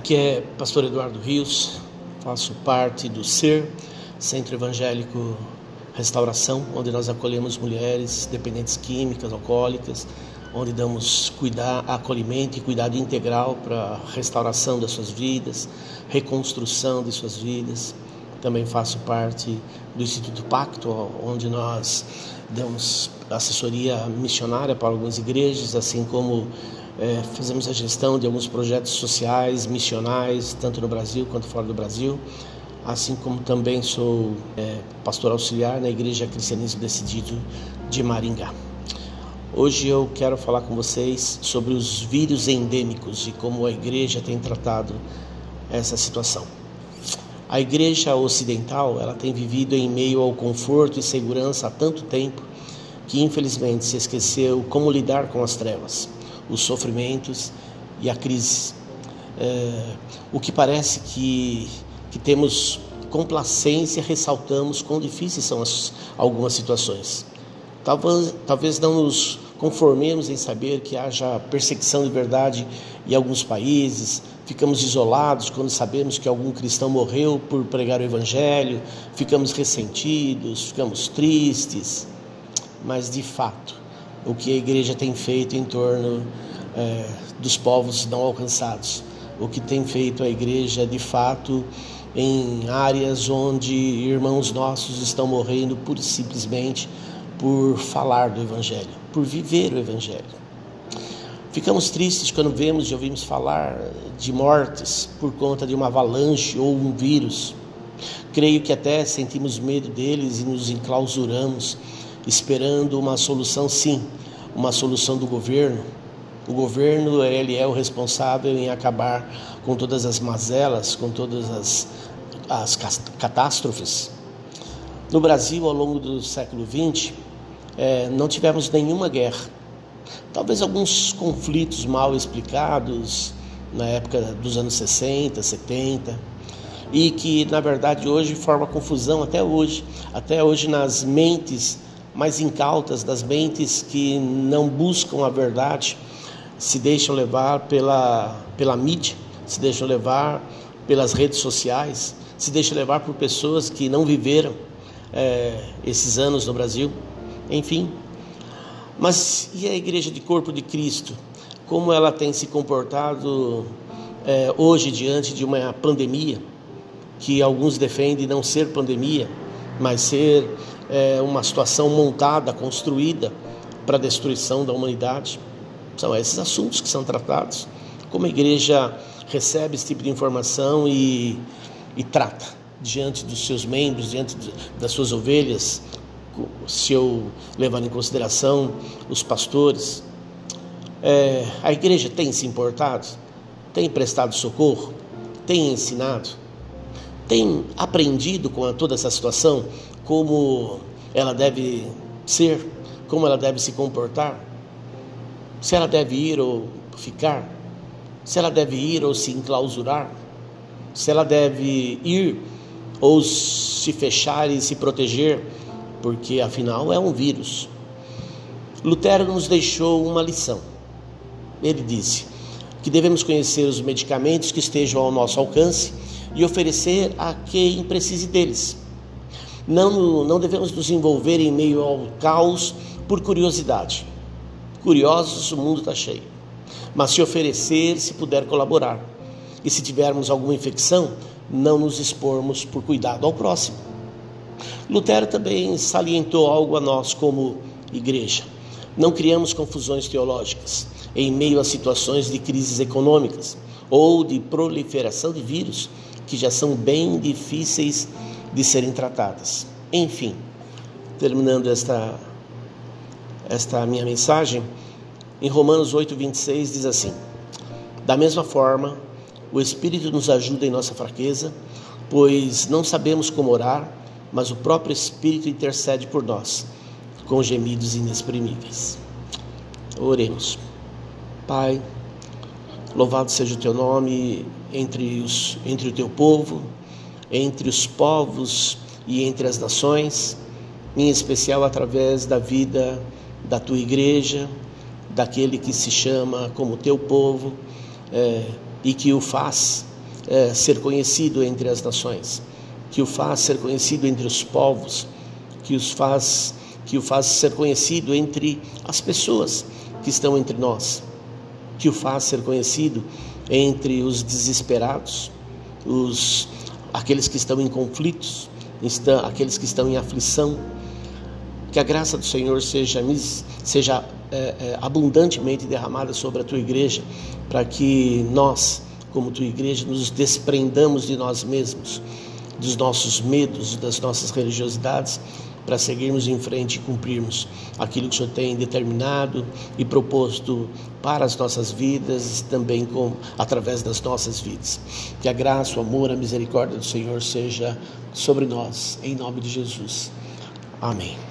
Aqui é Pastor Eduardo Rios, faço parte do CER, Centro Evangélico Restauração, onde nós acolhemos mulheres dependentes químicas, alcoólicas, onde damos cuidar, acolhimento e cuidado integral para restauração das suas vidas, reconstrução de suas vidas. Também faço parte do Instituto Pacto, onde nós damos assessoria missionária para algumas igrejas, assim como é, fazemos a gestão de alguns projetos sociais, missionais, tanto no Brasil quanto fora do Brasil. Assim como também sou é, pastor auxiliar na Igreja Cristianismo Decidido de Maringá. Hoje eu quero falar com vocês sobre os vírus endêmicos e como a igreja tem tratado essa situação. A igreja ocidental, ela tem vivido em meio ao conforto e segurança há tanto tempo que infelizmente se esqueceu como lidar com as trevas, os sofrimentos e a crise. É, o que parece que, que temos complacência, ressaltamos quão difíceis são as, algumas situações. Talvez, talvez não nos conformemos em saber que haja perseguição de verdade em alguns países, ficamos isolados quando sabemos que algum cristão morreu por pregar o Evangelho, ficamos ressentidos, ficamos tristes, mas de fato, o que a igreja tem feito em torno é, dos povos não alcançados, o que tem feito a igreja de fato em áreas onde irmãos nossos estão morrendo e simplesmente por falar do Evangelho, por viver o Evangelho. Ficamos tristes quando vemos e ouvimos falar de mortes por conta de uma avalanche ou um vírus. Creio que até sentimos medo deles e nos enclausuramos, esperando uma solução, sim, uma solução do governo. O governo ele é o responsável em acabar com todas as mazelas, com todas as, as catástrofes. No Brasil, ao longo do século XX, é, não tivemos nenhuma guerra. Talvez alguns conflitos mal explicados na época dos anos 60, 70, e que na verdade hoje forma confusão até hoje, até hoje nas mentes mais incautas, das mentes que não buscam a verdade, se deixam levar pela, pela mídia, se deixam levar pelas redes sociais, se deixam levar por pessoas que não viveram é, esses anos no Brasil. Enfim, mas e a igreja de corpo de Cristo? Como ela tem se comportado é, hoje diante de uma pandemia, que alguns defendem não ser pandemia, mas ser é, uma situação montada, construída para a destruição da humanidade? São esses assuntos que são tratados. Como a igreja recebe esse tipo de informação e, e trata diante dos seus membros, diante das suas ovelhas, se eu levar em consideração os pastores, é, a igreja tem se importado, tem prestado socorro, tem ensinado, tem aprendido com toda essa situação como ela deve ser, como ela deve se comportar, se ela deve ir ou ficar, se ela deve ir ou se enclausurar, se ela deve ir ou se fechar e se proteger porque afinal é um vírus. Lutero nos deixou uma lição. Ele disse que devemos conhecer os medicamentos que estejam ao nosso alcance e oferecer a quem precise deles. Não, não devemos nos envolver em meio ao caos por curiosidade. Curiosos, o mundo está cheio. Mas se oferecer, se puder colaborar. E se tivermos alguma infecção, não nos expormos por cuidado ao próximo. Lutero também salientou algo a nós como igreja. Não criamos confusões teológicas em meio a situações de crises econômicas ou de proliferação de vírus que já são bem difíceis de serem tratadas. Enfim, terminando esta esta minha mensagem, em Romanos 8:26 diz assim: Da mesma forma, o Espírito nos ajuda em nossa fraqueza, pois não sabemos como orar, mas o próprio Espírito intercede por nós com gemidos inexprimíveis. Oremos. Pai, louvado seja o teu nome entre, os, entre o teu povo, entre os povos e entre as nações, em especial através da vida da tua igreja, daquele que se chama como teu povo é, e que o faz é, ser conhecido entre as nações, que o faz ser conhecido entre os povos, que os faz que o faz ser conhecido entre as pessoas que estão entre nós, que o faz ser conhecido entre os desesperados, os aqueles que estão em conflitos, está, aqueles que estão em aflição. Que a graça do Senhor seja, seja é, é, abundantemente derramada sobre a tua igreja, para que nós, como tua igreja, nos desprendamos de nós mesmos, dos nossos medos, das nossas religiosidades, para seguirmos em frente e cumprirmos aquilo que o Senhor tem determinado e proposto para as nossas vidas, também com, através das nossas vidas. Que a graça, o amor, a misericórdia do Senhor seja sobre nós, em nome de Jesus. Amém.